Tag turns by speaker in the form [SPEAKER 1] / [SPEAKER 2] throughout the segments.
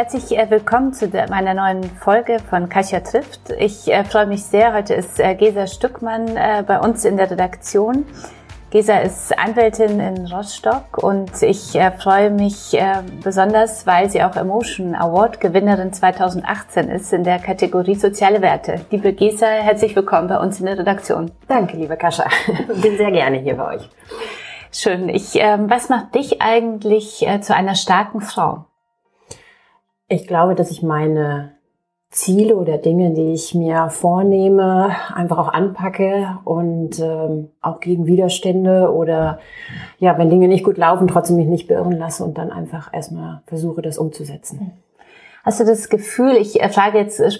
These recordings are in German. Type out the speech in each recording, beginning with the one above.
[SPEAKER 1] Herzlich äh, willkommen zu meiner neuen Folge von Kasia trifft. Ich äh, freue mich sehr. Heute ist äh, Gesa Stückmann bei uns in der Redaktion. Gesa ist Anwältin in Rostock und ich freue mich besonders, weil sie auch Emotion Award Gewinnerin 2018 ist in der Kategorie Soziale Werte. Liebe Gesa, herzlich willkommen bei uns in der Redaktion.
[SPEAKER 2] Danke, liebe Kascha. Bin sehr gerne hier bei euch.
[SPEAKER 1] Schön. Ich, ähm, was macht dich eigentlich zu einer starken Frau?
[SPEAKER 2] Ich glaube, dass ich meine Ziele oder Dinge, die ich mir vornehme, einfach auch anpacke und ähm, auch gegen Widerstände oder ja, wenn Dinge nicht gut laufen, trotzdem mich nicht beirren lasse und dann einfach erstmal versuche, das umzusetzen.
[SPEAKER 1] Hast du das Gefühl, ich frage jetzt äh,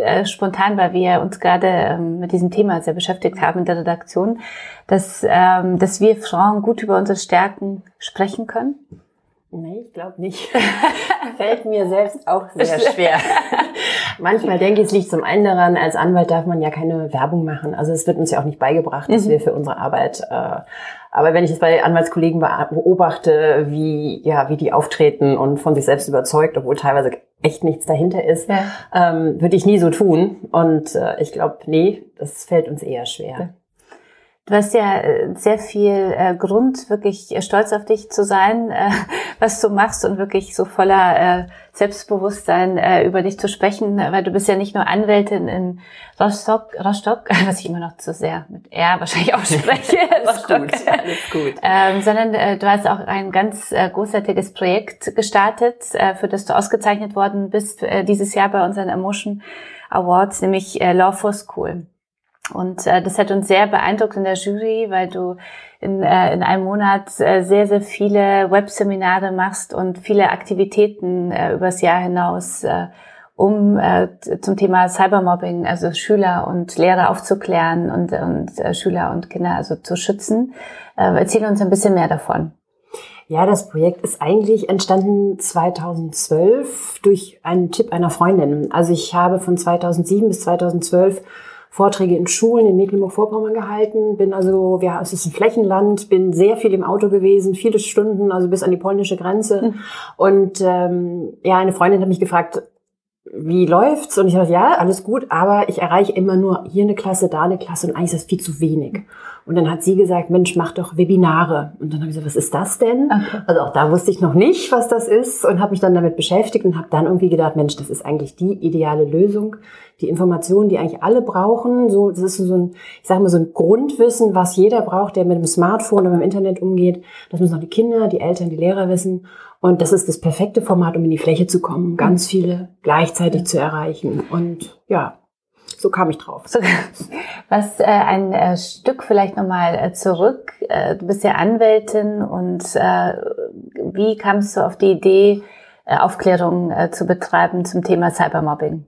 [SPEAKER 1] äh, spontan, weil wir uns gerade ähm, mit diesem Thema sehr beschäftigt haben in der Redaktion, dass, ähm, dass wir Frauen gut über unsere Stärken sprechen können?
[SPEAKER 2] Nee, ich glaube nicht. Fällt mir selbst auch sehr schwer. Manchmal denke ich, es liegt zum einen daran, als Anwalt darf man ja keine Werbung machen. Also es wird uns ja auch nicht beigebracht, dass mhm. wir für unsere Arbeit. Äh, aber wenn ich es bei Anwaltskollegen beobachte, wie ja wie die auftreten und von sich selbst überzeugt, obwohl teilweise echt nichts dahinter ist, ja. ähm, würde ich nie so tun. Und äh, ich glaube, nee, das fällt uns eher schwer. Ja.
[SPEAKER 1] Du hast ja äh, sehr viel äh, Grund, wirklich äh, stolz auf dich zu sein, äh, was du machst und wirklich so voller äh, Selbstbewusstsein äh, über dich zu sprechen, weil du bist ja nicht nur Anwältin in Rostock, Rostock, was ich immer noch zu sehr mit R wahrscheinlich ausspreche,
[SPEAKER 2] alles gut, alles gut.
[SPEAKER 1] Ähm, sondern äh, du hast auch ein ganz äh, großartiges Projekt gestartet, äh, für das du ausgezeichnet worden bist äh, dieses Jahr bei unseren Emotion Awards, nämlich äh, Law for School. Und äh, das hat uns sehr beeindruckt in der Jury, weil du in, äh, in einem Monat äh, sehr, sehr viele Webseminare machst und viele Aktivitäten äh, übers Jahr hinaus, äh, um äh, zum Thema Cybermobbing, also Schüler und Lehrer aufzuklären und, und äh, Schüler und Kinder also zu schützen. Äh, erzähl uns ein bisschen mehr davon.
[SPEAKER 2] Ja, das Projekt ist eigentlich entstanden 2012 durch einen Tipp einer Freundin. Also ich habe von 2007 bis 2012 Vorträge in Schulen in Mecklenburg-Vorpommern gehalten. Bin also, ja, es ist ein Flächenland, bin sehr viel im Auto gewesen, viele Stunden, also bis an die polnische Grenze. Mhm. Und ähm, ja, eine Freundin hat mich gefragt, wie läuft's? Und ich dachte, ja, alles gut, aber ich erreiche immer nur hier eine Klasse, da eine Klasse und eigentlich ist das viel zu wenig. Und dann hat sie gesagt, Mensch, mach doch Webinare. Und dann habe ich gesagt, was ist das denn? Okay. Also auch da wusste ich noch nicht, was das ist und habe mich dann damit beschäftigt und habe dann irgendwie gedacht, Mensch, das ist eigentlich die ideale Lösung. Die Informationen, die eigentlich alle brauchen, so, das ist so ein, ich sage mal, so ein Grundwissen, was jeder braucht, der mit dem Smartphone oder mit dem Internet umgeht. Das müssen auch die Kinder, die Eltern, die Lehrer wissen. Und das ist das perfekte Format, um in die Fläche zu kommen, ganz viele gleichzeitig zu erreichen. Und ja, so kam ich drauf.
[SPEAKER 1] Was äh, ein äh, Stück vielleicht nochmal äh, zurück. Äh, du bist ja Anwältin und äh, wie kamst du auf die Idee, äh, Aufklärung äh, zu betreiben zum Thema Cybermobbing?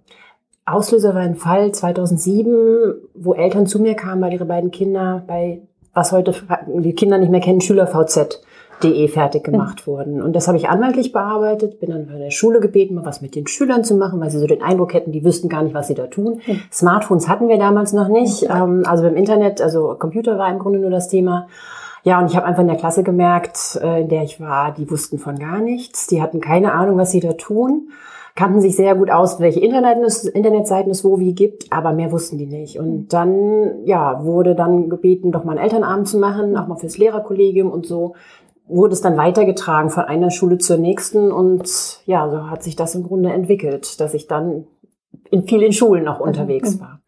[SPEAKER 2] Auslöser war ein Fall 2007, wo Eltern zu mir kamen, weil ihre beiden Kinder bei, was heute die Kinder nicht mehr kennen, SchülerVZ De fertig gemacht mhm. wurden. Und das habe ich anwaltlich bearbeitet, bin dann bei der Schule gebeten, mal was mit den Schülern zu machen, weil sie so den Eindruck hätten, die wüssten gar nicht, was sie da tun. Mhm. Smartphones hatten wir damals noch nicht. Mhm. also beim Internet, also Computer war im Grunde nur das Thema. Ja, und ich habe einfach in der Klasse gemerkt, äh, in der ich war, die wussten von gar nichts. Die hatten keine Ahnung, was sie da tun kannten sich sehr gut aus, welche Internet Internetseiten es wo wie gibt, aber mehr wussten die nicht. Und dann, ja, wurde dann gebeten, doch mal einen Elternabend zu machen, auch mal fürs Lehrerkollegium und so wurde es dann weitergetragen von einer Schule zur nächsten und ja, so hat sich das im Grunde entwickelt, dass ich dann in vielen Schulen auch unterwegs mhm. war.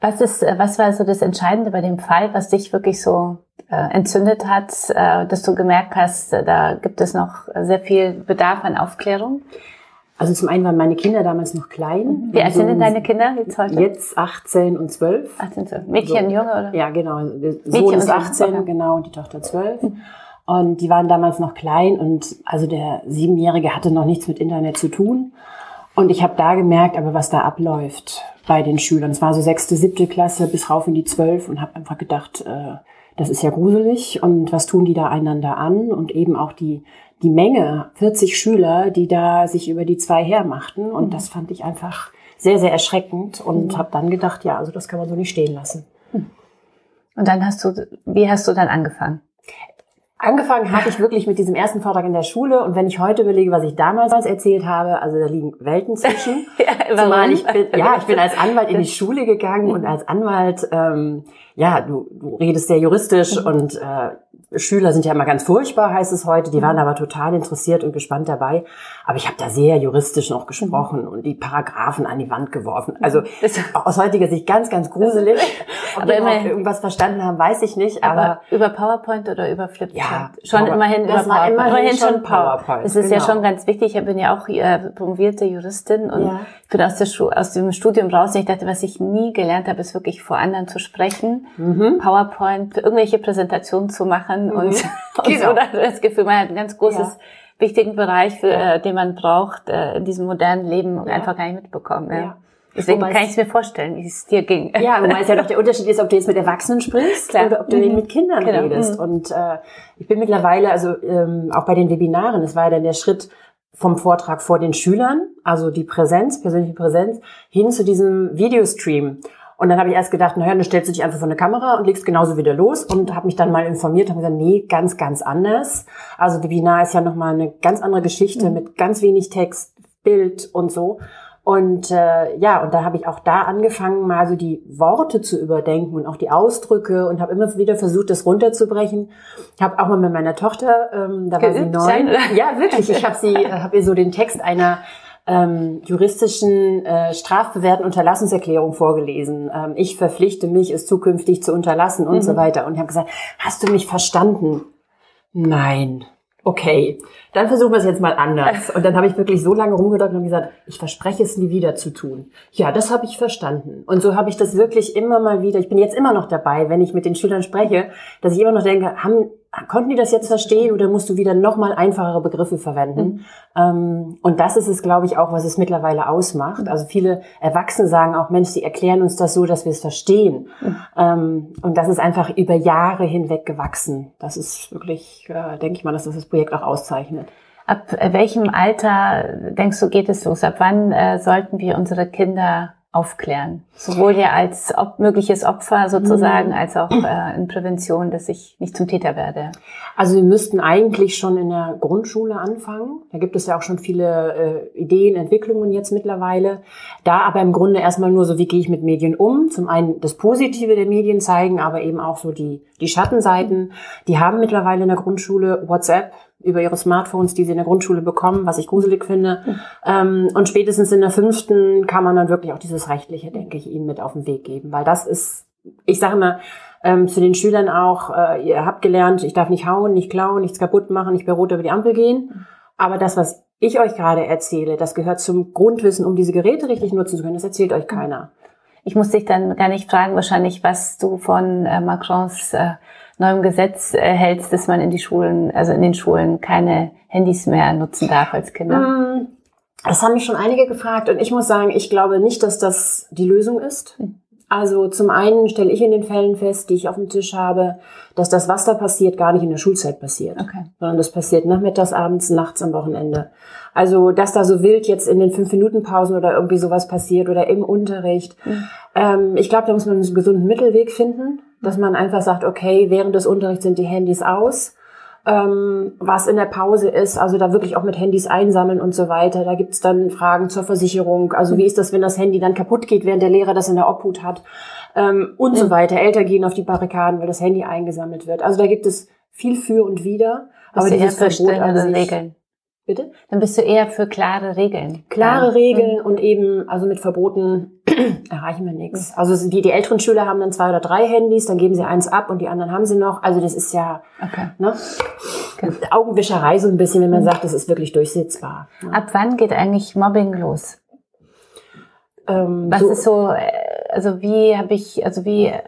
[SPEAKER 1] Was ist, was war so das Entscheidende bei dem Fall, was dich wirklich so äh, entzündet hat, äh, dass du gemerkt hast, äh, da gibt es noch sehr viel Bedarf an Aufklärung?
[SPEAKER 2] Also zum einen waren meine Kinder damals noch klein.
[SPEAKER 1] Wie alt sind denn deine Kinder
[SPEAKER 2] jetzt heute? Jetzt 18 und 12.
[SPEAKER 1] 18, 12. Mädchen, so. Junge, oder?
[SPEAKER 2] Ja, genau. Der Sohn ist 18, okay. genau, und die Tochter 12. Mhm. Und die waren damals noch klein und also der Siebenjährige hatte noch nichts mit Internet zu tun. Und ich habe da gemerkt, aber was da abläuft, bei den Schülern. Es war so sechste, siebte Klasse bis rauf in die zwölf und habe einfach gedacht, äh, das ist ja gruselig und was tun die da einander an und eben auch die die Menge, 40 Schüler, die da sich über die zwei hermachten und mhm. das fand ich einfach sehr sehr erschreckend und mhm. habe dann gedacht, ja, also das kann man so nicht stehen lassen.
[SPEAKER 1] Mhm. Und dann hast du, wie hast du dann angefangen?
[SPEAKER 2] Angefangen hatte ich wirklich mit diesem ersten Vortrag in der Schule und wenn ich heute überlege, was ich damals erzählt habe, also da liegen Welten zwischen. ja, Zumal ich bin, ja, ich bin als Anwalt in die Schule gegangen und als Anwalt, ähm, ja, du, du redest sehr juristisch mhm. und äh, Schüler sind ja immer ganz furchtbar, heißt es heute. Die waren mhm. aber total interessiert und gespannt dabei. Aber ich habe da sehr juristisch noch gesprochen mhm. und die Paragraphen an die Wand geworfen. Also aus heutiger Sicht ganz, ganz gruselig. Ob aber wir irgendwas verstanden haben, weiß ich nicht. Aber, aber
[SPEAKER 1] über PowerPoint oder über Flipchart?
[SPEAKER 2] Ja,
[SPEAKER 1] schon Power, immerhin
[SPEAKER 2] das war PowerPoint. Immerhin schon PowerPoint.
[SPEAKER 1] Das ist genau. ja schon ganz wichtig. Ich bin ja auch äh, promovierte Juristin und ja. ich bin aus, der aus dem Studium raus und ich dachte, was ich nie gelernt habe, ist wirklich vor anderen zu sprechen, mhm. PowerPoint, irgendwelche Präsentationen zu machen mhm. und, und genau. so. Das Gefühl, man hat ein ganz großes ja wichtigen Bereich, für, ja. äh, den man braucht äh, in diesem modernen Leben ja. einfach gar nicht mitbekommen. Ja. ja. Deswegen wobei kann ich es mir vorstellen, wie es dir ging.
[SPEAKER 2] Ja, wobei es ja doch der Unterschied ist, ob du jetzt mit Erwachsenen sprichst Klar. oder ob du mhm. mit Kindern genau. redest. Mhm. Und äh, ich bin mittlerweile, also ähm, auch bei den Webinaren, es war ja dann der Schritt vom Vortrag vor den Schülern, also die Präsenz, persönliche Präsenz, hin zu diesem Videostream. Und dann habe ich erst gedacht, naja, dann stellst du dich einfach vor eine Kamera und legst genauso wieder los und habe mich dann mal informiert und gesagt, nee, ganz, ganz anders. Also Webinar ist ja nochmal eine ganz andere Geschichte mhm. mit ganz wenig Text, Bild und so. Und äh, ja, und da habe ich auch da angefangen, mal so die Worte zu überdenken und auch die Ausdrücke und habe immer wieder versucht, das runterzubrechen. Ich habe auch mal mit meiner Tochter, ähm, da war sie neun. Ja, wirklich. Ich habe sie, äh, habe ihr so den Text einer ähm, juristischen äh, strafbewährten Unterlassungserklärung vorgelesen. Ähm, ich verpflichte mich, es zukünftig zu unterlassen und mhm. so weiter. Und ich habe gesagt, hast du mich verstanden? Nein okay, dann versuchen wir es jetzt mal anders. Und dann habe ich wirklich so lange rumgedrückt und gesagt, ich verspreche es nie wieder zu tun. Ja, das habe ich verstanden. Und so habe ich das wirklich immer mal wieder, ich bin jetzt immer noch dabei, wenn ich mit den Schülern spreche, dass ich immer noch denke, haben, konnten die das jetzt verstehen oder musst du wieder nochmal einfachere Begriffe verwenden? Mhm. Ähm, und das ist es, glaube ich, auch, was es mittlerweile ausmacht. Also viele Erwachsene sagen auch, Mensch, sie erklären uns das so, dass wir es verstehen. Mhm. Ähm, und das ist einfach über Jahre hinweg gewachsen. Das ist wirklich, äh, denke ich mal, dass das das Projekt auch auszeichnet.
[SPEAKER 1] Ab welchem Alter, denkst du, geht es los? Ab wann äh, sollten wir unsere Kinder aufklären. Sowohl ja als ob, mögliches Opfer sozusagen, mhm. als auch äh, in Prävention, dass ich nicht zum Täter werde.
[SPEAKER 2] Also wir müssten eigentlich schon in der Grundschule anfangen. Da gibt es ja auch schon viele äh, Ideen, Entwicklungen jetzt mittlerweile. Da aber im Grunde erstmal nur so, wie gehe ich mit Medien um? Zum einen das Positive der Medien zeigen, aber eben auch so die, die Schattenseiten. Die haben mittlerweile in der Grundschule WhatsApp, über ihre Smartphones, die sie in der Grundschule bekommen, was ich gruselig finde. Mhm. Ähm, und spätestens in der fünften kann man dann wirklich auch dieses Rechtliche, denke ich, ihnen mit auf den Weg geben. Weil das ist, ich sage immer, ähm, zu den Schülern auch, äh, ihr habt gelernt, ich darf nicht hauen, nicht klauen, nichts kaputt machen, nicht bei Rot über die Ampel gehen. Aber das, was ich euch gerade erzähle, das gehört zum Grundwissen, um diese Geräte richtig nutzen zu können. Das erzählt euch keiner.
[SPEAKER 1] Ich muss dich dann gar nicht fragen, wahrscheinlich, was du von äh, Macrons äh, neuem Gesetz hältst, dass man in die Schulen, also in den Schulen keine Handys mehr nutzen darf als Kinder? Mm,
[SPEAKER 2] das haben mich schon einige gefragt und ich muss sagen, ich glaube nicht, dass das die Lösung ist. Hm. Also zum einen stelle ich in den Fällen fest, die ich auf dem Tisch habe, dass das, was da passiert, gar nicht in der Schulzeit passiert, okay. sondern das passiert nachmittags, abends, nachts, am Wochenende. Also, dass da so wild jetzt in den fünf Minuten Pausen oder irgendwie sowas passiert oder im Unterricht. Mhm. Ähm, ich glaube, da muss man einen gesunden Mittelweg finden, dass man einfach sagt, okay, während des Unterrichts sind die Handys aus. Ähm, was in der Pause ist, also da wirklich auch mit Handys einsammeln und so weiter. Da gibt's dann Fragen zur Versicherung. Also wie ist das, wenn das Handy dann kaputt geht, während der Lehrer das in der Obhut hat ähm, und so weiter. Eltern gehen auf die Barrikaden, weil das Handy eingesammelt wird. Also da gibt es viel für und wider.
[SPEAKER 1] Aber dieses Verbot an sich, Regeln. Bitte? Dann bist du eher für klare Regeln.
[SPEAKER 2] Klare ja. Regeln mhm. und eben, also mit Verboten erreichen wir nichts. Mhm. Also die, die älteren Schüler haben dann zwei oder drei Handys, dann geben sie eins ab und die anderen haben sie noch. Also das ist ja okay. ne? Okay. Augenwischerei so ein bisschen, wenn man mhm. sagt, das ist wirklich durchsetzbar.
[SPEAKER 1] Ne? Ab wann geht eigentlich Mobbing los? Ähm, Was so ist so, äh, also wie habe ich, also wie äh,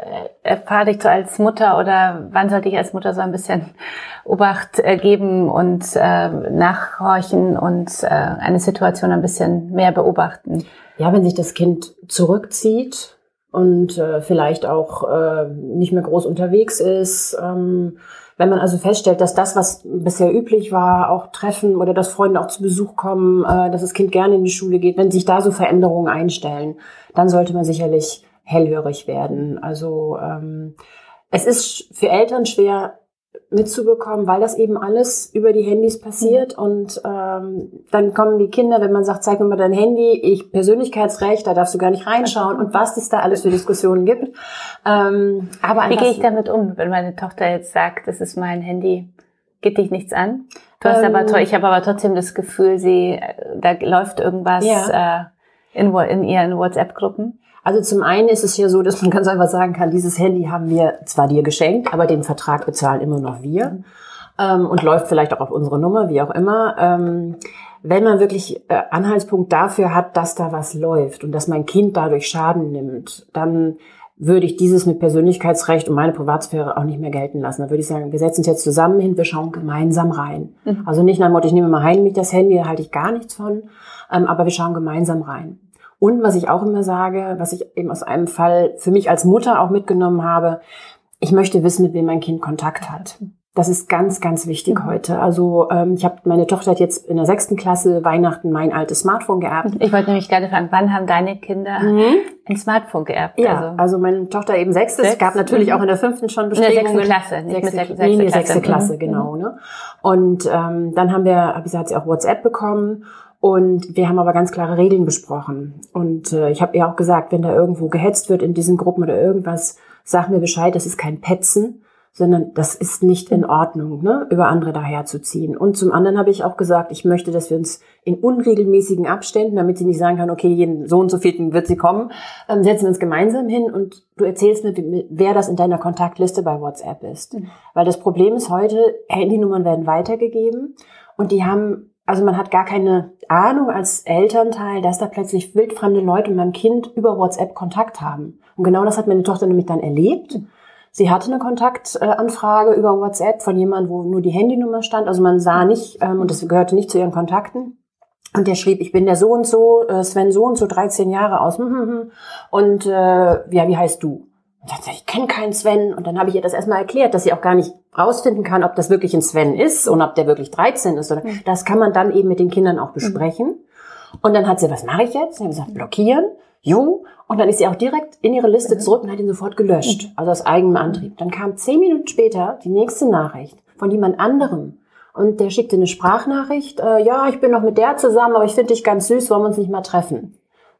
[SPEAKER 1] erfahre ich so als Mutter oder wann sollte ich als Mutter so ein bisschen Obacht äh, geben und äh, nachhorchen und äh, eine Situation ein bisschen mehr beobachten?
[SPEAKER 2] Ja, wenn sich das Kind zurückzieht und äh, vielleicht auch äh, nicht mehr groß unterwegs ist, ähm, wenn man also feststellt, dass das, was bisher üblich war, auch Treffen oder dass Freunde auch zu Besuch kommen, äh, dass das Kind gerne in die Schule geht, wenn sich da so Veränderungen einstellen, dann sollte man sicherlich hellhörig werden. Also ähm, es ist für Eltern schwer, mitzubekommen, weil das eben alles über die Handys passiert. Mhm. Und ähm, dann kommen die Kinder, wenn man sagt, zeig mir mal dein Handy, ich Persönlichkeitsrecht, da darfst du gar nicht reinschauen und was es da alles für Diskussionen gibt. Ähm,
[SPEAKER 1] aber Wie gehe ich damit um, wenn meine Tochter jetzt sagt, das ist mein Handy, geht dich nichts an? Du hast ähm, aber, ich habe aber trotzdem das Gefühl, sie, da läuft irgendwas ja. äh, in, in ihren WhatsApp-Gruppen.
[SPEAKER 2] Also zum einen ist es ja so, dass man ganz einfach sagen kann, dieses Handy haben wir zwar dir geschenkt, aber den Vertrag bezahlen immer noch wir mhm. ähm, und läuft vielleicht auch auf unsere Nummer, wie auch immer. Ähm, wenn man wirklich äh, Anhaltspunkt dafür hat, dass da was läuft und dass mein Kind dadurch Schaden nimmt, dann würde ich dieses mit Persönlichkeitsrecht und meine Privatsphäre auch nicht mehr gelten lassen. Da würde ich sagen, wir setzen uns jetzt zusammen hin, wir schauen gemeinsam rein. Mhm. Also nicht nach dem Motto, ich nehme mal heimlich das Handy, da halte ich gar nichts von, ähm, aber wir schauen gemeinsam rein. Und was ich auch immer sage, was ich eben aus einem Fall für mich als Mutter auch mitgenommen habe, ich möchte wissen, mit wem mein Kind Kontakt hat. Das ist ganz, ganz wichtig mhm. heute. Also ähm, ich habe meine Tochter hat jetzt in der sechsten Klasse Weihnachten mein altes Smartphone geerbt.
[SPEAKER 1] Ich wollte nämlich gerade fragen, wann haben deine Kinder mhm. ein Smartphone geerbt?
[SPEAKER 2] Ja, also, also meine Tochter eben sechstes. Es gab natürlich mhm. auch in der fünften schon Bestrebungen.
[SPEAKER 1] In der sechsten Klasse, nicht
[SPEAKER 2] sechste, mit sechste, nee, sechste, sechste Klasse, mhm. genau. Ne? Und ähm, dann haben wir, hab ich, hat sie auch WhatsApp bekommen und wir haben aber ganz klare Regeln besprochen. Und äh, ich habe ihr auch gesagt, wenn da irgendwo gehetzt wird in diesen Gruppen oder irgendwas, sag mir Bescheid, das ist kein Petzen, sondern das ist nicht in Ordnung, ne, über andere daherzuziehen. Und zum anderen habe ich auch gesagt, ich möchte, dass wir uns in unregelmäßigen Abständen, damit sie nicht sagen kann, okay, jeden so und so vierten wird sie kommen, ähm, setzen wir uns gemeinsam hin und du erzählst mir, wer das in deiner Kontaktliste bei WhatsApp ist. Mhm. Weil das Problem ist heute, Handynummern werden weitergegeben und die haben also man hat gar keine Ahnung als Elternteil, dass da plötzlich wildfremde Leute mit meinem Kind über WhatsApp Kontakt haben. Und genau das hat meine Tochter nämlich dann erlebt. Sie hatte eine Kontaktanfrage über WhatsApp von jemandem, wo nur die Handynummer stand. Also man sah nicht, ähm, und das gehörte nicht zu ihren Kontakten. Und der schrieb, ich bin der so und so, äh, Sven so und so, 13 Jahre aus. Und äh, ja, wie heißt du? Und dann sagte ich, kenne keinen Sven. Und dann habe ich ihr das erstmal erklärt, dass sie auch gar nicht rausfinden kann, ob das wirklich ein Sven ist und ob der wirklich 13 ist. Oder, mhm. Das kann man dann eben mit den Kindern auch besprechen. Mhm. Und dann hat sie, was mache ich jetzt? Habe ich gesagt, blockieren. Jo. Und dann ist sie auch direkt in ihre Liste mhm. zurück und hat ihn sofort gelöscht. Mhm. Also aus eigenem Antrieb. Dann kam zehn Minuten später die nächste Nachricht von jemand anderem. Und der schickte eine Sprachnachricht. Äh, ja, ich bin noch mit der zusammen, aber ich finde dich ganz süß, wollen wir uns nicht mal treffen?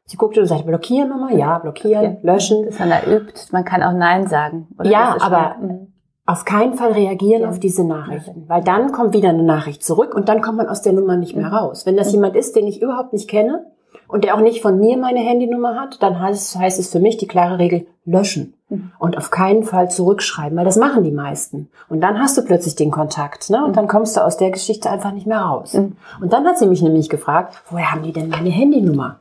[SPEAKER 2] Sie guckte und sagte, blockieren nochmal? Ja, blockieren, löschen.
[SPEAKER 1] Das man da übt. Man kann auch Nein sagen.
[SPEAKER 2] ja, aber mhm. auf keinen Fall reagieren ja. auf diese Nachrichten. Weil dann kommt wieder eine Nachricht zurück und dann kommt man aus der Nummer nicht mehr mhm. raus. Wenn das mhm. jemand ist, den ich überhaupt nicht kenne und der auch nicht von mir meine Handynummer hat, dann heißt, heißt es für mich die klare Regel, löschen. Und auf keinen Fall zurückschreiben, weil das machen die meisten. Und dann hast du plötzlich den Kontakt, ne? Und dann kommst du aus der Geschichte einfach nicht mehr raus. Und dann hat sie mich nämlich gefragt, woher haben die denn meine Handynummer?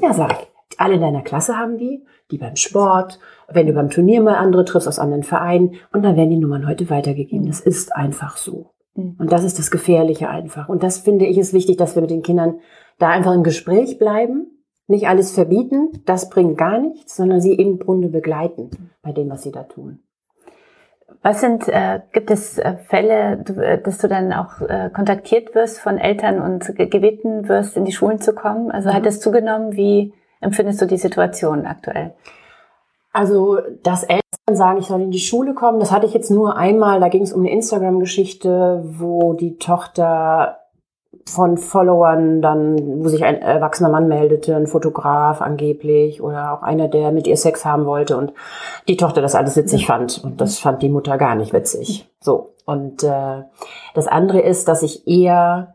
[SPEAKER 2] Ja, sag ich. Alle in deiner Klasse haben die, die beim Sport, wenn du beim Turnier mal andere triffst aus anderen Vereinen und dann werden die Nummern heute weitergegeben. Das ist einfach so. Mhm. Und das ist das Gefährliche einfach. Und das finde ich ist wichtig, dass wir mit den Kindern da einfach im Gespräch bleiben, nicht alles verbieten, das bringt gar nichts, sondern sie im Grunde begleiten bei dem, was sie da tun.
[SPEAKER 1] Was sind, äh, gibt es äh, Fälle, äh, dass du dann auch äh, kontaktiert wirst von Eltern und gebeten wirst, in die Schulen zu kommen? Also mhm. hat es zugenommen? Wie empfindest du die Situation aktuell?
[SPEAKER 2] Also, dass Eltern sagen, ich soll in die Schule kommen, das hatte ich jetzt nur einmal. Da ging es um eine Instagram-Geschichte, wo die Tochter von Followern dann, wo sich ein erwachsener Mann meldete, ein Fotograf angeblich oder auch einer, der mit ihr Sex haben wollte und die Tochter das alles witzig fand und das fand die Mutter gar nicht witzig. So und äh, das andere ist, dass ich eher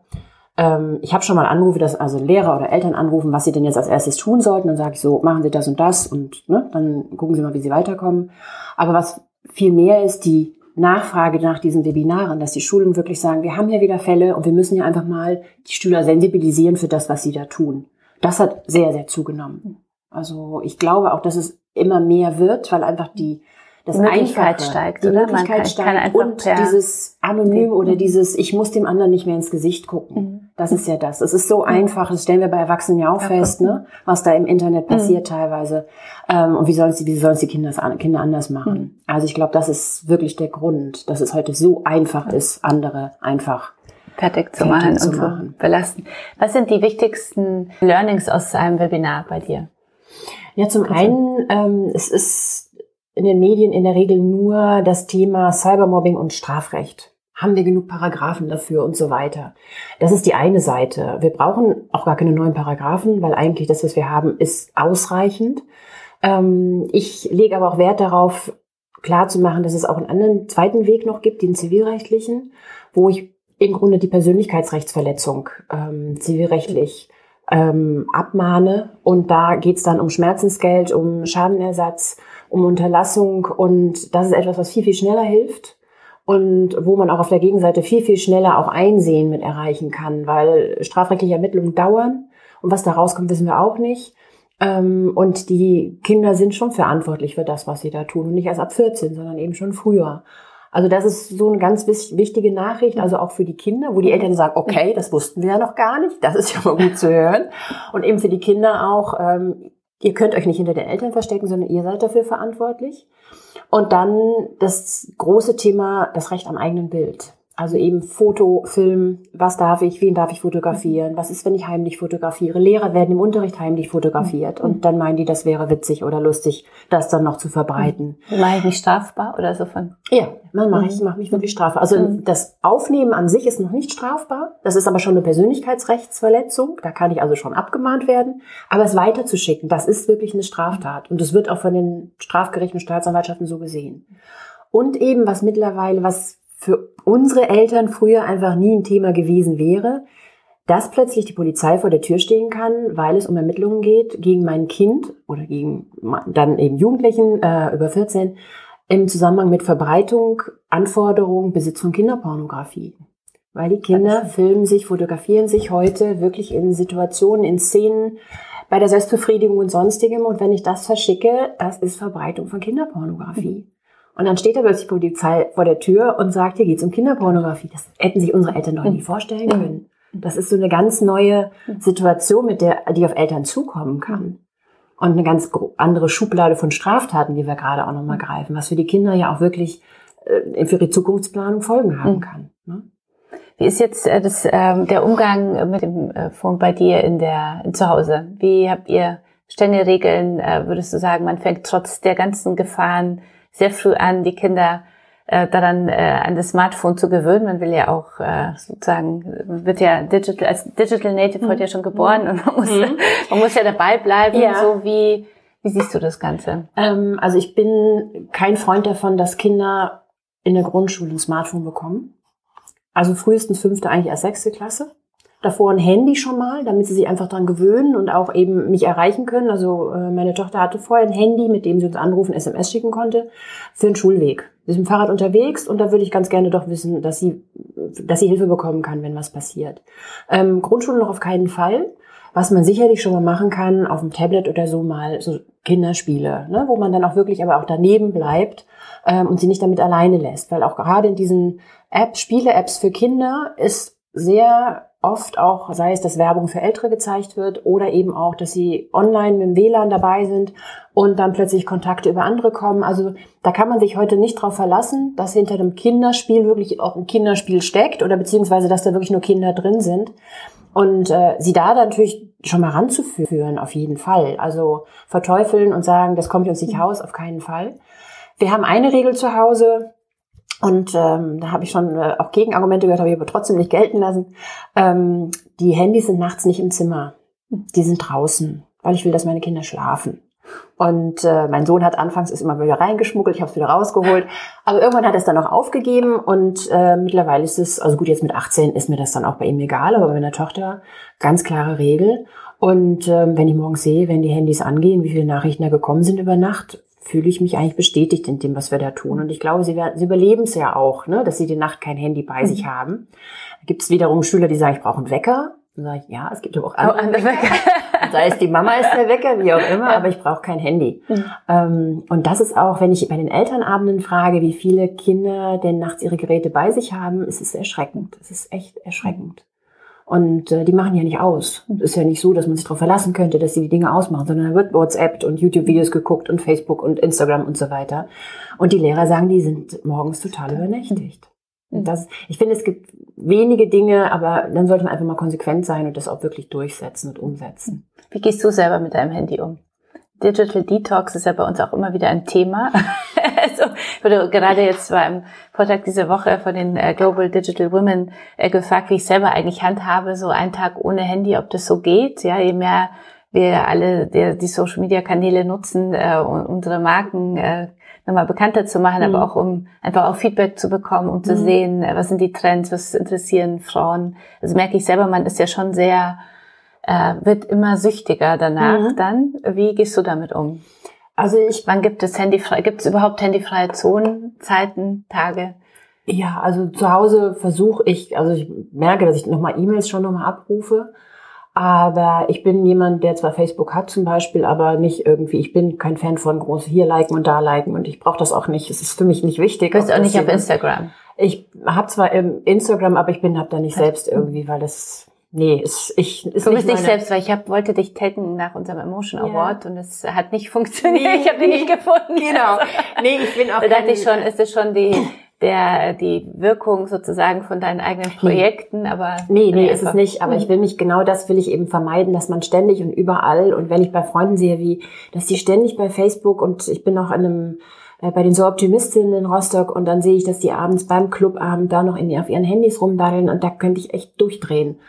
[SPEAKER 2] ähm, ich habe schon mal Anrufe, dass also Lehrer oder Eltern anrufen, was sie denn jetzt als erstes tun sollten. Dann sage ich so, machen Sie das und das und ne, dann gucken Sie mal, wie Sie weiterkommen. Aber was viel mehr ist, die Nachfrage nach diesen Webinaren, dass die Schulen wirklich sagen, wir haben hier wieder Fälle und wir müssen ja einfach mal die Schüler sensibilisieren für das, was sie da tun. Das hat sehr, sehr zugenommen. Also ich glaube auch, dass es immer mehr wird, weil einfach die
[SPEAKER 1] das Einfache, steigt,
[SPEAKER 2] die oder? Möglichkeit kann, steigt kann und dieses Anonym oder dieses, ich muss dem anderen nicht mehr ins Gesicht gucken. Mhm. Das ist ja das. Es ist so mhm. einfach, das stellen wir bei Erwachsenen ja auch ja, fest, ne? was da im Internet passiert mhm. teilweise. Ähm, und wie sollen sie, wie sollen die Kinder, Kinder anders machen? Mhm. Also ich glaube, das ist wirklich der Grund, dass es heute so einfach ist, andere einfach
[SPEAKER 1] fertig zu fertig machen zu und machen. zu belasten. Was sind die wichtigsten Learnings aus einem Webinar bei dir?
[SPEAKER 2] Ja, zum einen, ähm, es ist in den Medien in der Regel nur das Thema Cybermobbing und Strafrecht. Haben wir genug Paragraphen dafür und so weiter? Das ist die eine Seite. Wir brauchen auch gar keine neuen Paragraphen, weil eigentlich das, was wir haben, ist ausreichend. Ähm, ich lege aber auch Wert darauf, klar zu machen, dass es auch einen anderen zweiten Weg noch gibt, den zivilrechtlichen, wo ich im Grunde die Persönlichkeitsrechtsverletzung ähm, zivilrechtlich ähm, abmahne. Und da geht es dann um Schmerzensgeld, um Schadenersatz, um Unterlassung und das ist etwas, was viel, viel schneller hilft und wo man auch auf der Gegenseite viel, viel schneller auch Einsehen mit erreichen kann, weil strafrechtliche Ermittlungen dauern und was da rauskommt, wissen wir auch nicht. Ähm, und die Kinder sind schon verantwortlich für das, was sie da tun und nicht erst ab 14, sondern eben schon früher. Also das ist so eine ganz wichtige Nachricht, also auch für die Kinder, wo die Eltern sagen, okay, das wussten wir ja noch gar nicht, das ist ja mal gut zu hören. Und eben für die Kinder auch, ähm, Ihr könnt euch nicht hinter den Eltern verstecken, sondern ihr seid dafür verantwortlich. Und dann das große Thema, das Recht am eigenen Bild. Also eben Foto, Film, was darf ich, wen darf ich fotografieren, was ist, wenn ich heimlich fotografiere. Lehrer werden im Unterricht heimlich fotografiert mhm. und dann meinen die, das wäre witzig oder lustig, das dann noch zu verbreiten.
[SPEAKER 1] Mache ich mich strafbar oder so von?
[SPEAKER 2] Ja, dann mache ich, mhm. mache mich wirklich strafbar. Also mhm. das Aufnehmen an sich ist noch nicht strafbar. Das ist aber schon eine Persönlichkeitsrechtsverletzung. Da kann ich also schon abgemahnt werden. Aber es weiterzuschicken, das ist wirklich eine Straftat. Und das wird auch von den Strafgerichten und Staatsanwaltschaften so gesehen. Und eben, was mittlerweile, was für unsere Eltern früher einfach nie ein Thema gewesen wäre, dass plötzlich die Polizei vor der Tür stehen kann, weil es um Ermittlungen geht gegen mein Kind oder gegen dann eben Jugendlichen äh, über 14 im Zusammenhang mit Verbreitung, Anforderung, Besitz von Kinderpornografie. Weil die Kinder filmen sich, fotografieren sich heute wirklich in Situationen, in Szenen, bei der Selbstbefriedigung und sonstigem. Und wenn ich das verschicke, das ist Verbreitung von Kinderpornografie. Und dann steht da plötzlich die Polizei vor der Tür und sagt, hier geht's um Kinderpornografie. Das hätten sich unsere Eltern noch nie vorstellen können. Das ist so eine ganz neue Situation, mit der, die auf Eltern zukommen kann. Und eine ganz andere Schublade von Straftaten, die wir gerade auch nochmal greifen, was für die Kinder ja auch wirklich äh, für ihre Zukunftsplanung Folgen haben kann. Ne?
[SPEAKER 1] Wie ist jetzt äh, das, äh, der Umgang mit dem äh, Phone bei dir in der in zu Hause? Wie habt ihr ständige Regeln? Äh, würdest du sagen, man fängt trotz der ganzen Gefahren sehr früh an, die Kinder äh, daran äh, an das Smartphone zu gewöhnen. Man will ja auch äh, sozusagen, wird ja digital, als Digital Native mhm. heute ja schon geboren und man muss, mhm. man muss ja dabei bleiben, ja. so wie, wie siehst du das Ganze?
[SPEAKER 2] Ähm, also ich bin kein Freund davon, dass Kinder in der Grundschule ein Smartphone bekommen. Also frühestens fünfte, eigentlich erst sechste Klasse davor ein Handy schon mal, damit sie sich einfach dran gewöhnen und auch eben mich erreichen können. Also äh, meine Tochter hatte vorher ein Handy, mit dem sie uns anrufen, SMS schicken konnte, für den Schulweg. Sie ist mit dem Fahrrad unterwegs und da würde ich ganz gerne doch wissen, dass sie, dass sie Hilfe bekommen kann, wenn was passiert. Ähm, Grundschule noch auf keinen Fall. Was man sicherlich schon mal machen kann, auf dem Tablet oder so mal so Kinderspiele, ne, wo man dann auch wirklich aber auch daneben bleibt ähm, und sie nicht damit alleine lässt. Weil auch gerade in diesen Apps, Spiele-Apps für Kinder ist sehr oft auch, sei es, dass Werbung für Ältere gezeigt wird oder eben auch, dass sie online mit dem WLAN dabei sind und dann plötzlich Kontakte über andere kommen. Also da kann man sich heute nicht darauf verlassen, dass hinter einem Kinderspiel wirklich auch ein Kinderspiel steckt oder beziehungsweise, dass da wirklich nur Kinder drin sind. Und äh, sie da natürlich schon mal ranzuführen, auf jeden Fall. Also verteufeln und sagen, das kommt uns nicht raus, auf keinen Fall. Wir haben eine Regel zu Hause, und ähm, da habe ich schon äh, auch Gegenargumente gehört, habe ich aber trotzdem nicht gelten lassen. Ähm, die Handys sind nachts nicht im Zimmer. Die sind draußen, weil ich will, dass meine Kinder schlafen. Und äh, mein Sohn hat anfangs ist immer wieder reingeschmuggelt, ich habe es wieder rausgeholt. Aber irgendwann hat er es dann auch aufgegeben und äh, mittlerweile ist es, also gut, jetzt mit 18 ist mir das dann auch bei ihm egal, aber bei meiner Tochter ganz klare Regel. Und ähm, wenn ich morgens sehe, wenn die Handys angehen, wie viele Nachrichten da gekommen sind über Nacht, fühle ich mich eigentlich bestätigt in dem, was wir da tun. Und ich glaube, sie, werden, sie überleben es ja auch, ne, dass sie die Nacht kein Handy bei mhm. sich haben. Da gibt es wiederum Schüler, die sagen, ich brauche einen Wecker. Dann sage ich, ja, es gibt aber auch andere, oh, andere Wecker. Sei es die Mama ist der Wecker, wie auch immer, aber ich brauche kein Handy. Mhm. Ähm, und das ist auch, wenn ich bei den Elternabenden frage, wie viele Kinder denn nachts ihre Geräte bei sich haben, ist es erschreckend. Es ist echt erschreckend. Und äh, die machen ja nicht aus. Es ist ja nicht so, dass man sich darauf verlassen könnte, dass sie die Dinge ausmachen, sondern da wird WhatsApp und YouTube-Videos geguckt und Facebook und Instagram und so weiter. Und die Lehrer sagen, die sind morgens total übernächtigt. Und das, ich finde, es gibt wenige Dinge, aber dann sollte man einfach mal konsequent sein und das auch wirklich durchsetzen und umsetzen.
[SPEAKER 1] Wie gehst du selber mit deinem Handy um? Digital Detox ist ja bei uns auch immer wieder ein Thema. ich wurde gerade jetzt beim Vortrag diese Woche von den äh, Global Digital Women äh, gefragt, wie ich selber eigentlich handhabe, so einen Tag ohne Handy, ob das so geht. Ja, je mehr wir alle die, die Social Media Kanäle nutzen, äh, unsere Marken äh, nochmal bekannter zu machen, mhm. aber auch um einfach auch Feedback zu bekommen, um zu mhm. sehen, was sind die Trends, was interessieren Frauen. Also merke ich selber, man ist ja schon sehr, äh, wird immer süchtiger danach mhm. dann. Wie gehst du damit um? Also ich, wann gibt es handyfrei, gibt es überhaupt handyfreie Zonen, Zeiten, Tage?
[SPEAKER 2] Ja, also zu Hause versuche ich, also ich merke, dass ich nochmal E-Mails schon nochmal abrufe. Aber ich bin jemand, der zwar Facebook hat zum Beispiel, aber nicht irgendwie, ich bin kein Fan von groß hier liken und da liken und ich brauche das auch nicht. Es ist für mich nicht wichtig.
[SPEAKER 1] Du bist auch nicht auf Instagram.
[SPEAKER 2] Ich habe zwar im Instagram, aber ich bin hab da nicht selbst irgendwie, weil das Nee, ist, ich,
[SPEAKER 1] ist du bist nicht selbst, weil ich hab, wollte dich taggen nach unserem Emotion Award ja. und es hat nicht funktioniert. Nee, ich habe nee, dich nicht gefunden.
[SPEAKER 2] Genau. Nee, ich bin auch.
[SPEAKER 1] Da dachte ich schon, ist es schon die der die Wirkung sozusagen von deinen eigenen Projekten, aber
[SPEAKER 2] nee, nee, ist es nicht. Aber ich will mich genau das will ich eben vermeiden, dass man ständig und überall und wenn ich bei Freunden sehe, wie dass die ständig bei Facebook und ich bin noch an einem bei den so Optimistinnen in Rostock und dann sehe ich, dass die abends beim Clubabend da noch in, auf ihren Handys rumdaddeln und da könnte ich echt durchdrehen.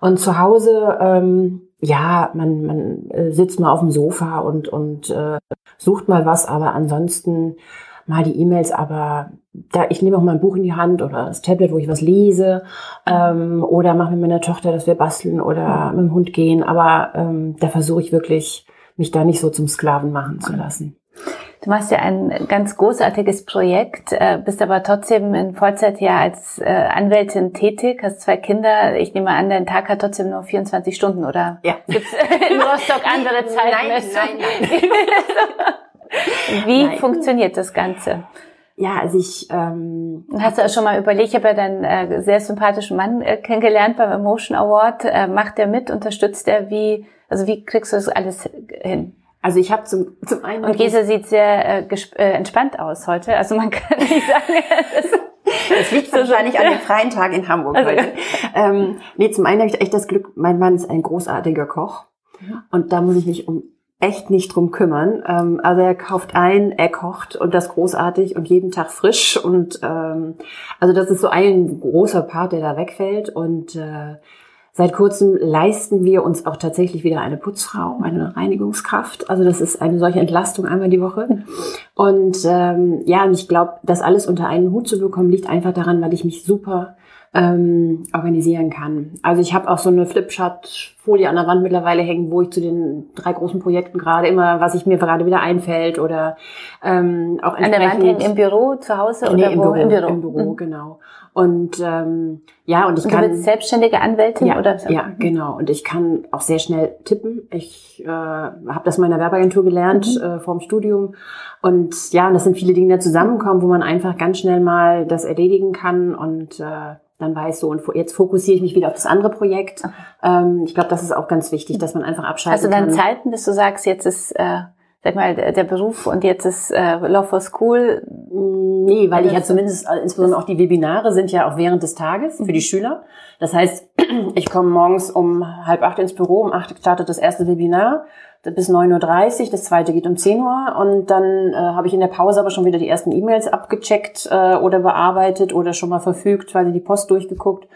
[SPEAKER 2] Und zu Hause, ähm, ja, man, man äh, sitzt mal auf dem Sofa und, und äh, sucht mal was, aber ansonsten mal die E-Mails, aber da ich nehme auch mal ein Buch in die Hand oder das Tablet, wo ich was lese, ähm, oder mache mit meiner Tochter, dass wir basteln oder mit dem Hund gehen. Aber ähm, da versuche ich wirklich, mich da nicht so zum Sklaven machen zu lassen.
[SPEAKER 1] Du machst ja ein ganz großartiges Projekt, äh, bist aber trotzdem in Vollzeit ja als äh, Anwältin tätig, hast zwei Kinder. Ich nehme an, dein Tag hat trotzdem nur 24 Stunden, oder?
[SPEAKER 2] Ja.
[SPEAKER 1] Gibt's in Rostock andere Zeiten?
[SPEAKER 2] Nein, nein, nein.
[SPEAKER 1] Wie Nein. funktioniert das Ganze?
[SPEAKER 2] Ja, also ich ähm,
[SPEAKER 1] hast du schon mal überlegt, ich habe ja deinen äh, sehr sympathischen Mann äh, kennengelernt beim Emotion Award. Äh, macht der mit, unterstützt er wie, also wie kriegst du das alles hin?
[SPEAKER 2] Also ich habe zum, zum einen...
[SPEAKER 1] Und Gesa sieht sehr äh, äh, entspannt aus heute. Also man kann nicht sagen,
[SPEAKER 2] es liegt wahrscheinlich an dem freien Tag in Hamburg also, heute. Ähm, nee, zum einen habe ich echt das Glück, mein Mann ist ein großartiger Koch. Und da muss ich mich um echt nicht drum kümmern. Ähm, also er kauft ein, er kocht und das großartig und jeden Tag frisch. Und ähm, also das ist so ein großer Part, der da wegfällt. Und äh, seit kurzem leisten wir uns auch tatsächlich wieder eine Putzfrau, eine Reinigungskraft. Also das ist eine solche Entlastung einmal die Woche. Und ähm, ja, und ich glaube, das alles unter einen Hut zu bekommen, liegt einfach daran, weil ich mich super ähm, organisieren kann. Also ich habe auch so eine Flipchart-Folie an der Wand mittlerweile hängen, wo ich zu den drei großen Projekten gerade immer, was ich mir gerade wieder einfällt oder ähm, auch
[SPEAKER 1] entsprechend... An der Wand hängen im Büro, zu Hause
[SPEAKER 2] nee, oder im wo? Büro, Im Büro, im Büro mhm. genau. Und ähm, ja, und ich und
[SPEAKER 1] kann.
[SPEAKER 2] Du
[SPEAKER 1] bist selbstständige Anwältin
[SPEAKER 2] ja,
[SPEAKER 1] oder?
[SPEAKER 2] Ja, mhm. genau. Und ich kann auch sehr schnell tippen. Ich äh, habe das mal in der Werbeagentur gelernt mhm. äh, vorm Studium. Und ja, und das sind viele Dinge, die zusammenkommen, wo man einfach ganz schnell mal das erledigen kann und äh, dann weiß so, und jetzt fokussiere ich mich wieder auf das andere Projekt. Ähm, ich glaube, das ist auch ganz wichtig, dass man einfach abschalten
[SPEAKER 1] kann. Hast du dann kann. Zeiten, dass du sagst, jetzt ist, äh, sag mal, der Beruf und jetzt ist äh, Law for School?
[SPEAKER 2] Nee, weil ich ja zumindest, äh, insbesondere auch die Webinare sind ja auch während des Tages für die mhm. Schüler. Das heißt, ich komme morgens um halb acht ins Büro, um acht startet das erste Webinar bis 9.30 Uhr, das zweite geht um 10 Uhr und dann äh, habe ich in der Pause aber schon wieder die ersten E-Mails abgecheckt äh, oder bearbeitet oder schon mal verfügt, weil sie die Post durchgeguckt.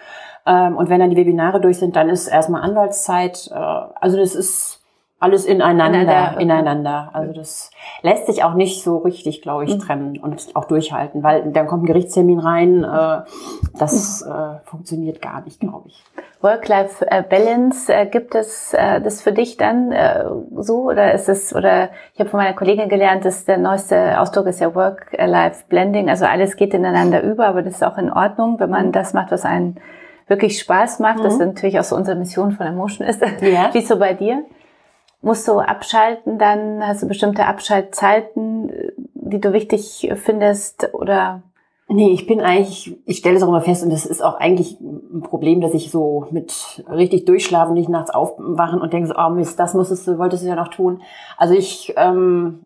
[SPEAKER 2] Ähm, und wenn dann die Webinare durch sind, dann ist erstmal Anwaltszeit. Äh, also das ist alles ineinander, ineinander. ineinander. Also das lässt sich auch nicht so richtig, glaube ich, mhm. trennen und auch durchhalten, weil dann kommt ein Gerichtstermin rein. Äh, das äh, funktioniert gar nicht, glaube ich.
[SPEAKER 1] Work-Life-Balance, äh, gibt es äh, das für dich dann äh, so oder ist es, oder ich habe von meiner Kollegin gelernt, dass der neueste Ausdruck ist ja Work-Life-Blending, also alles geht ineinander über, aber das ist auch in Ordnung, wenn man das macht, was einen wirklich Spaß macht, mhm. das natürlich auch so unsere Mission von Emotion ist. Ja. Wie ist so bei dir? Musst du abschalten, dann hast du bestimmte Abschaltzeiten, die du wichtig findest oder?
[SPEAKER 2] Nee, ich bin eigentlich, ich stelle es auch immer fest und das ist auch eigentlich ein Problem, dass ich so mit richtig durchschlafen, nicht nachts aufwachen und denke so, oh Mist, das musstest du, wolltest du ja noch tun. Also ich ähm,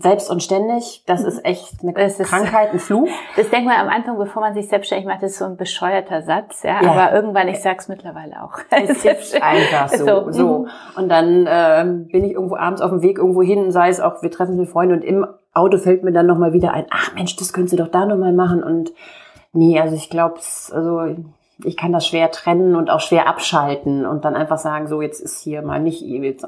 [SPEAKER 2] selbst und ständig, das ist echt eine das Krankheit, ein Fluch.
[SPEAKER 1] Das denkt man am Anfang, bevor man sich selbstständig macht, ist so ein bescheuerter Satz, ja. ja. Aber irgendwann, ich sag's mittlerweile auch.
[SPEAKER 2] Es ist einfach so. so. so. Mhm. Und dann ähm, bin ich irgendwo abends auf dem Weg irgendwo hin, sei es auch, wir treffen mit Freunden und im Auto fällt mir dann nochmal wieder ein, ach Mensch, das könntest du doch da nochmal machen. Und nee, also ich glaube, also ich kann das schwer trennen und auch schwer abschalten und dann einfach sagen, so jetzt ist hier mal nicht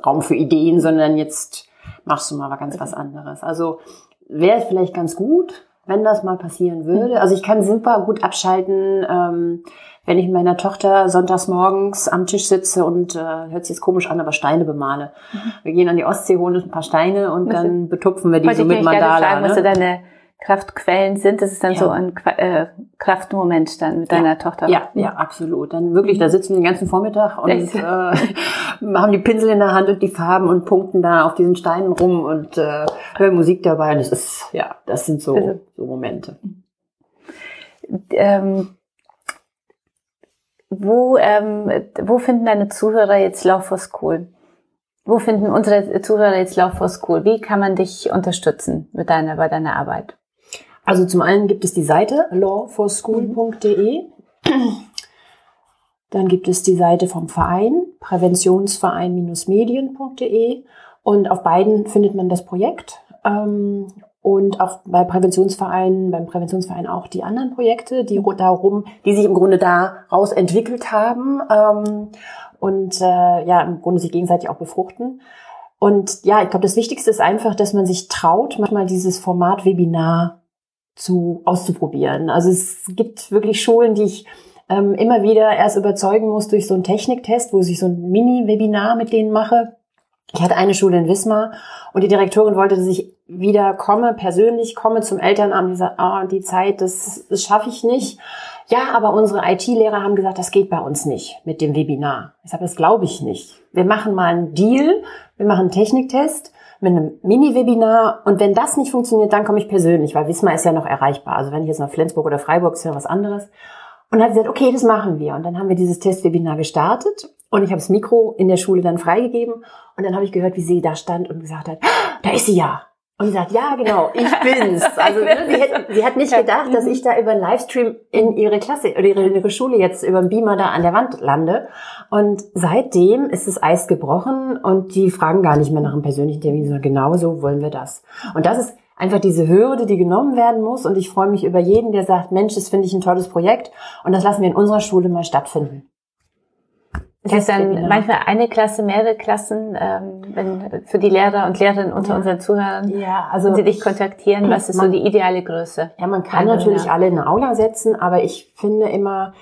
[SPEAKER 2] Raum für Ideen, sondern jetzt machst du mal ganz was anderes. Also wäre vielleicht ganz gut, wenn das mal passieren würde. Also ich kann super gut abschalten, ähm, wenn ich mit meiner Tochter sonntags morgens am Tisch sitze und äh, hört sich jetzt komisch an, aber Steine bemale. Mhm. Wir gehen an die Ostsee, holen uns ein paar Steine und dann betupfen wir die so mit Mandala. Fragen,
[SPEAKER 1] ne? was du deine Kraftquellen sind. Das ist dann ja. so ein äh, Kraftmoment dann mit deiner Tochter.
[SPEAKER 2] Ja, ja, absolut. Dann wirklich, da sitzen wir den ganzen Vormittag und äh, haben die Pinsel in der Hand und die Farben und punkten da auf diesen Steinen rum und äh, hören Musik dabei. Und das ist, ja, das sind so, also, so Momente.
[SPEAKER 1] Ähm, wo, ähm, wo finden deine Zuhörer jetzt Law for School? Wo finden unsere Zuhörer jetzt Law for School? Wie kann man dich unterstützen mit deiner, bei deiner Arbeit?
[SPEAKER 2] Also zum einen gibt es die Seite lawforschool.de. Dann gibt es die Seite vom Verein, präventionsverein-medien.de. Und auf beiden findet man das Projekt. Ähm, und auch bei Präventionsvereinen, beim Präventionsverein auch die anderen Projekte, die darum, die sich im Grunde daraus entwickelt haben ähm, und äh, ja im Grunde sich gegenseitig auch befruchten. Und ja, ich glaube, das Wichtigste ist einfach, dass man sich traut, manchmal dieses Format Webinar zu auszuprobieren. Also es gibt wirklich Schulen, die ich ähm, immer wieder erst überzeugen muss durch so einen Techniktest, wo ich so ein Mini-Webinar mit denen mache. Ich hatte eine Schule in Wismar und die Direktorin wollte, dass ich wieder komme, persönlich komme zum Elternabend. Die sagt, oh, die Zeit, das, das schaffe ich nicht. Ja, aber unsere IT-Lehrer haben gesagt, das geht bei uns nicht mit dem Webinar. Ich sage, das glaube ich nicht. Wir machen mal einen Deal, wir machen einen Techniktest mit einem Mini-Webinar. Und wenn das nicht funktioniert, dann komme ich persönlich, weil Wismar ist ja noch erreichbar. Also wenn ich jetzt nach Flensburg oder Freiburg, ist ja was anderes. Und hat gesagt, okay, das machen wir. Und dann haben wir dieses Testwebinar gestartet und ich habe das Mikro in der Schule dann freigegeben und dann habe ich gehört, wie sie da stand und gesagt hat, ah, da ist sie ja. Und sie sagt, ja, genau, ich bin's. Also sie, hat, sie hat nicht gedacht, dass ich da über einen Livestream in ihre Klasse oder ihre, ihre Schule jetzt über den Beamer da an der Wand lande. Und seitdem ist das Eis gebrochen und die fragen gar nicht mehr nach einem persönlichen Termin, sondern genau so wollen wir das. Und das ist einfach diese Hürde, die genommen werden muss. Und ich freue mich über jeden, der sagt, Mensch, das finde ich ein tolles Projekt und das lassen wir in unserer Schule mal stattfinden.
[SPEAKER 1] Es ist dann manchmal eine Klasse, mehrere Klassen, ähm, wenn für die Lehrer und Lehrerinnen unter ja. unseren Zuhörern, ja, also wenn sie dich kontaktieren, was ist man, so die ideale Größe?
[SPEAKER 2] Ja, man kann natürlich ja. alle in eine Aula setzen, aber ich finde immer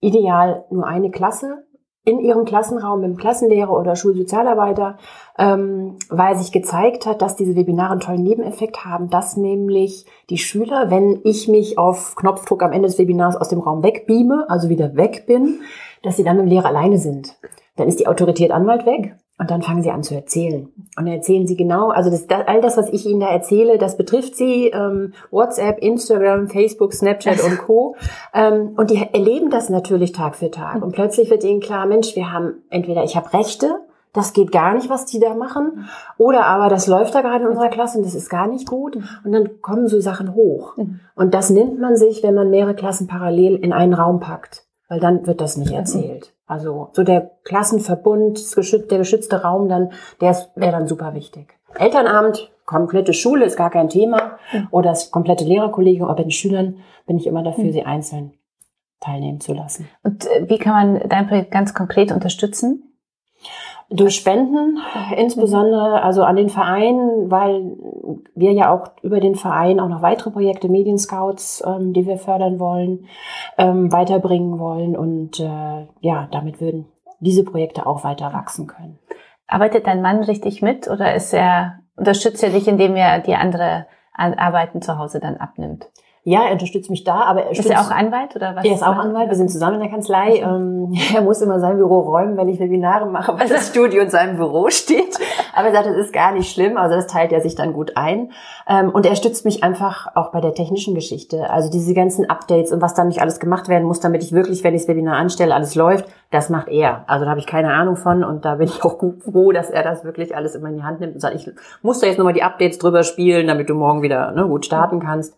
[SPEAKER 2] ideal nur eine Klasse in ihrem Klassenraum mit dem Klassenlehrer oder Schulsozialarbeiter, ähm, weil sich gezeigt hat, dass diese Webinare einen tollen Nebeneffekt haben, dass nämlich die Schüler, wenn ich mich auf Knopfdruck am Ende des Webinars aus dem Raum wegbeame, also wieder weg bin, dass sie dann mit dem Lehrer alleine sind. Dann ist die Autorität Anwalt weg und dann fangen sie an zu erzählen. Und dann erzählen sie genau, also das, das, all das, was ich ihnen da erzähle, das betrifft sie, ähm, WhatsApp, Instagram, Facebook, Snapchat und Co. Ähm, und die erleben das natürlich Tag für Tag. Und plötzlich wird ihnen klar, Mensch, wir haben entweder ich habe Rechte, das geht gar nicht, was die da machen, oder aber das läuft da gerade in unserer Klasse und das ist gar nicht gut. Und dann kommen so Sachen hoch. Und das nimmt man sich, wenn man mehrere Klassen parallel in einen Raum packt weil dann wird das nicht erzählt. Also so der Klassenverbund, der geschützte Raum dann, der wäre dann super wichtig. Elternabend, komplette Schule ist gar kein Thema oder das komplette Lehrerkollegium, aber den Schülern bin ich immer dafür, sie einzeln teilnehmen zu lassen.
[SPEAKER 1] Und äh, wie kann man dein Projekt ganz konkret unterstützen?
[SPEAKER 2] Durch Spenden, insbesondere also an den Verein, weil wir ja auch über den Verein auch noch weitere Projekte, Medienscouts, ähm, die wir fördern wollen, ähm, weiterbringen wollen und äh, ja, damit würden diese Projekte auch weiter wachsen können.
[SPEAKER 1] Arbeitet dein Mann richtig mit oder ist er unterstützt er dich, indem er die andere Arbeiten zu Hause dann abnimmt?
[SPEAKER 2] Ja, er unterstützt mich da, aber er
[SPEAKER 1] ist er auch Anwalt oder was?
[SPEAKER 2] Er ist auch Anwalt. Wir sind zusammen in der Kanzlei. Ähm, er muss immer sein Büro räumen, wenn ich Webinare mache, weil das Studio in seinem Büro steht. Aber er sagt, das ist gar nicht schlimm. Also das teilt er sich dann gut ein. Ähm, und er stützt mich einfach auch bei der technischen Geschichte. Also diese ganzen Updates und was dann nicht alles gemacht werden muss, damit ich wirklich, wenn ich das Webinar anstelle, alles läuft, das macht er. Also da habe ich keine Ahnung von und da bin ich auch gut froh, dass er das wirklich alles immer in die Hand nimmt und sagt, ich muss da jetzt nochmal die Updates drüber spielen, damit du morgen wieder ne, gut starten kannst.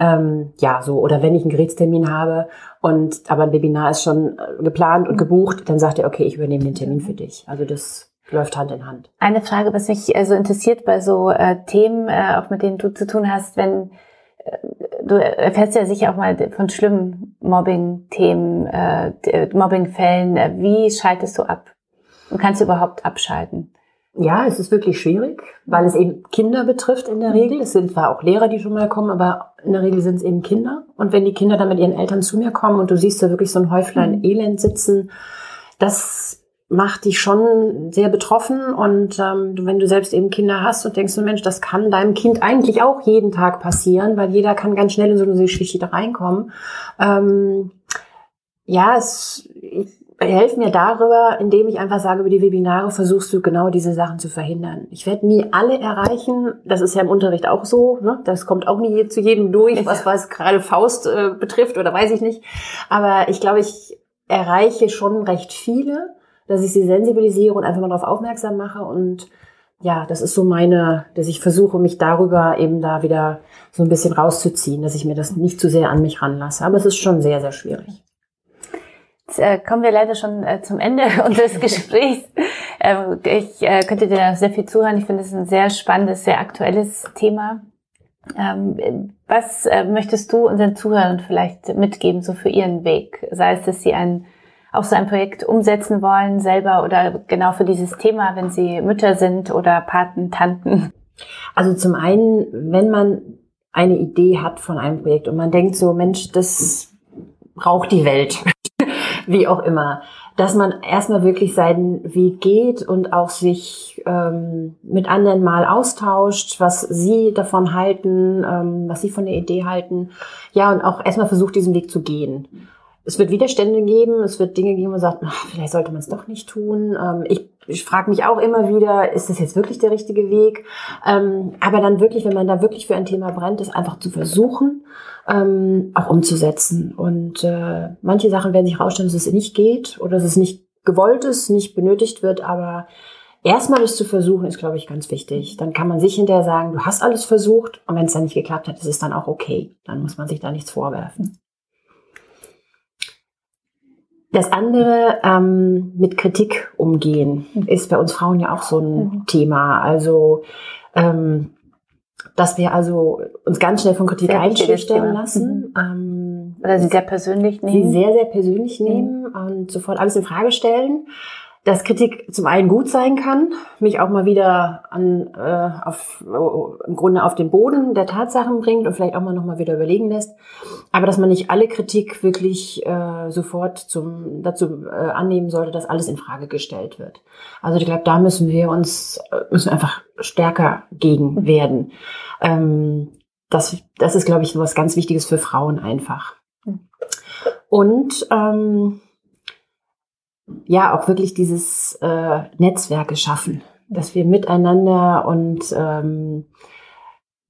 [SPEAKER 2] Ähm, ja, so. Oder wenn ich einen Gerätstermin habe und aber ein Webinar ist schon äh, geplant und gebucht, dann sagt er, okay, ich übernehme den Termin für dich. Also das läuft Hand in Hand.
[SPEAKER 1] Eine Frage, was mich äh, so interessiert bei so äh, Themen, äh, auch mit denen du zu tun hast, wenn äh, du erfährst ja sicher auch mal von schlimmen Mobbing-Themen, äh, Mobbing-Fällen. Wie schaltest du ab? Und kannst du überhaupt abschalten?
[SPEAKER 2] Ja, es ist wirklich schwierig, weil es eben Kinder betrifft in der Regel. Es sind zwar auch Lehrer, die schon mal kommen, aber in der Regel sind es eben Kinder. Und wenn die Kinder dann mit ihren Eltern zu mir kommen und du siehst da wirklich so ein Häuflein mhm. Elend sitzen, das macht dich schon sehr betroffen. Und ähm, wenn du selbst eben Kinder hast und denkst, Mensch, das kann deinem Kind eigentlich auch jeden Tag passieren, weil jeder kann ganz schnell in so eine Geschichte da reinkommen. Ähm, ja, es, ich, helf mir darüber, indem ich einfach sage, über die Webinare versuchst du genau diese Sachen zu verhindern. Ich werde nie alle erreichen. Das ist ja im Unterricht auch so. Ne? Das kommt auch nie zu jedem durch, was was gerade Faust äh, betrifft oder weiß ich nicht. Aber ich glaube, ich erreiche schon recht viele, dass ich sie sensibilisiere und einfach mal darauf aufmerksam mache und ja, das ist so meine, dass ich versuche, mich darüber eben da wieder so ein bisschen rauszuziehen, dass ich mir das nicht zu sehr an mich ranlasse. Aber es ist schon sehr, sehr schwierig.
[SPEAKER 1] Jetzt äh, kommen wir leider schon äh, zum Ende unseres Gesprächs. Ähm, ich äh, könnte dir sehr viel zuhören. Ich finde es ein sehr spannendes, sehr aktuelles Thema. Ähm, was möchtest du unseren Zuhörern vielleicht mitgeben, so für ihren Weg? Sei es, dass sie ein, auch so ein Projekt umsetzen wollen, selber oder genau für dieses Thema, wenn sie Mütter sind oder Paten, Tanten?
[SPEAKER 2] Also zum einen, wenn man eine Idee hat von einem Projekt und man denkt so, Mensch, das braucht die Welt wie auch immer, dass man erstmal wirklich seinen Weg geht und auch sich ähm, mit anderen mal austauscht, was sie davon halten, ähm, was sie von der Idee halten. Ja, und auch erstmal versucht, diesen Weg zu gehen. Es wird Widerstände geben, es wird Dinge geben, wo man sagt, ach, vielleicht sollte man es doch nicht tun. Ähm, ich ich frage mich auch immer wieder, ist das jetzt wirklich der richtige Weg? Ähm, aber dann wirklich, wenn man da wirklich für ein Thema brennt, ist einfach zu versuchen, ähm, auch umzusetzen. Und äh, manche Sachen werden sich herausstellen, dass es nicht geht oder dass es nicht gewollt ist, nicht benötigt wird, aber erstmal das zu versuchen, ist, glaube ich, ganz wichtig. Dann kann man sich hinterher sagen, du hast alles versucht und wenn es dann nicht geklappt hat, ist es dann auch okay. Dann muss man sich da nichts vorwerfen. Das andere ähm, mit Kritik umgehen ist bei uns Frauen ja auch so ein mhm. Thema. Also ähm, dass wir also uns ganz schnell von Kritik einschüchtern lassen. Mhm.
[SPEAKER 1] Ähm, Oder sie sehr persönlich nehmen.
[SPEAKER 2] Sie sehr, sehr persönlich nehmen mhm. und sofort alles in Frage stellen dass Kritik zum einen gut sein kann, mich auch mal wieder an, äh, auf, im Grunde auf den Boden der Tatsachen bringt und vielleicht auch mal nochmal wieder überlegen lässt, aber dass man nicht alle Kritik wirklich äh, sofort zum, dazu äh, annehmen sollte, dass alles in Frage gestellt wird. Also ich glaube, da müssen wir uns äh, müssen wir einfach stärker gegen werden. Ähm, das, das ist, glaube ich, was ganz Wichtiges für Frauen einfach. Hm. Und ähm, ja auch wirklich dieses äh, Netzwerke schaffen, dass wir miteinander und ähm,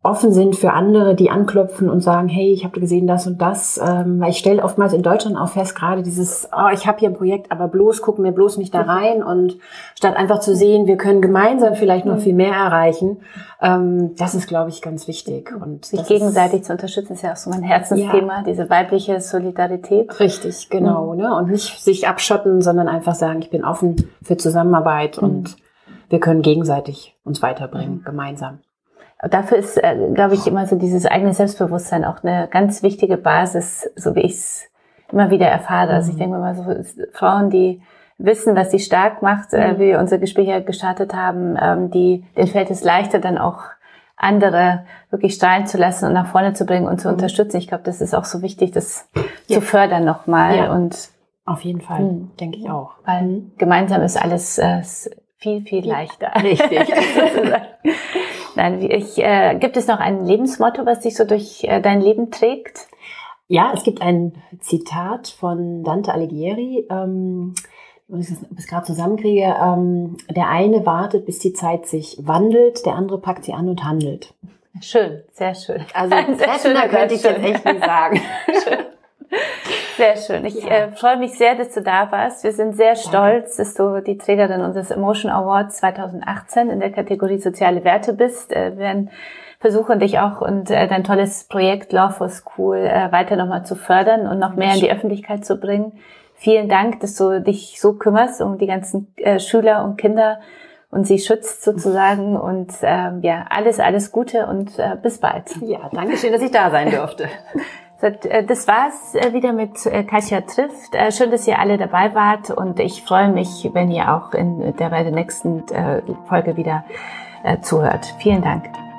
[SPEAKER 2] offen sind für andere, die anklopfen und sagen, hey, ich habe gesehen das und das. Ähm, weil ich stelle oftmals in Deutschland auch fest, gerade dieses, oh, ich habe hier ein Projekt, aber bloß gucken wir bloß nicht da rein und statt einfach zu sehen, wir können gemeinsam vielleicht noch mhm. viel mehr erreichen, ähm, das ist, glaube ich, ganz wichtig. Und
[SPEAKER 1] sich gegenseitig ist, zu unterstützen ist ja auch so mein Herzensthema, ja. diese weibliche Solidarität.
[SPEAKER 2] Richtig, genau. Mhm. Ne? Und nicht sich abschotten, sondern einfach sagen, ich bin offen für Zusammenarbeit mhm. und wir können gegenseitig uns weiterbringen, mhm. gemeinsam.
[SPEAKER 1] Dafür ist, äh, glaube ich, immer so dieses eigene Selbstbewusstsein auch eine ganz wichtige Basis, so wie ich es immer wieder erfahre. Also ich mhm. denke mal so, Frauen, die wissen, was sie stark macht, äh, mhm. wie wir unser Gespräch ja gestartet haben, ähm, die, denen fällt es leichter, dann auch andere wirklich strahlen zu lassen und nach vorne zu bringen und zu mhm. unterstützen. Ich glaube, das ist auch so wichtig, das ja. zu fördern nochmal. Ja. Und
[SPEAKER 2] auf jeden Fall, mhm. denke ich auch.
[SPEAKER 1] Weil mhm. gemeinsam ist alles äh, viel, viel leichter.
[SPEAKER 2] Richtig.
[SPEAKER 1] Nein, ich, äh, gibt es noch ein Lebensmotto, was dich so durch äh, dein Leben trägt?
[SPEAKER 2] Ja, es gibt ein Zitat von Dante Alighieri. Ähm, wenn ich es gerade zusammenkriege, ähm, der eine wartet, bis die Zeit sich wandelt, der andere packt sie an und handelt.
[SPEAKER 1] Schön, sehr schön.
[SPEAKER 2] Also sehr schöner könnte ich jetzt echt nicht sagen. Schön.
[SPEAKER 1] Sehr schön. Ich ja. äh, freue mich sehr, dass du da warst. Wir sind sehr stolz, dass du die Trägerin unseres Emotion Awards 2018 in der Kategorie soziale Werte bist. Äh, wir werden versuchen, dich auch und äh, dein tolles Projekt Law for School äh, weiter nochmal zu fördern und noch mehr in die Öffentlichkeit zu bringen. Vielen Dank, dass du dich so kümmerst um die ganzen äh, Schüler und Kinder und sie schützt sozusagen. Und ähm, ja, alles, alles Gute und äh, bis bald.
[SPEAKER 2] Ja, danke schön, dass ich da sein durfte.
[SPEAKER 1] Äh, das war's äh, wieder mit äh, Kasia trifft. Schön, dass ihr alle dabei wart und ich freue mich, wenn ihr auch in der bei der nächsten Folge wieder zuhört. Vielen Dank.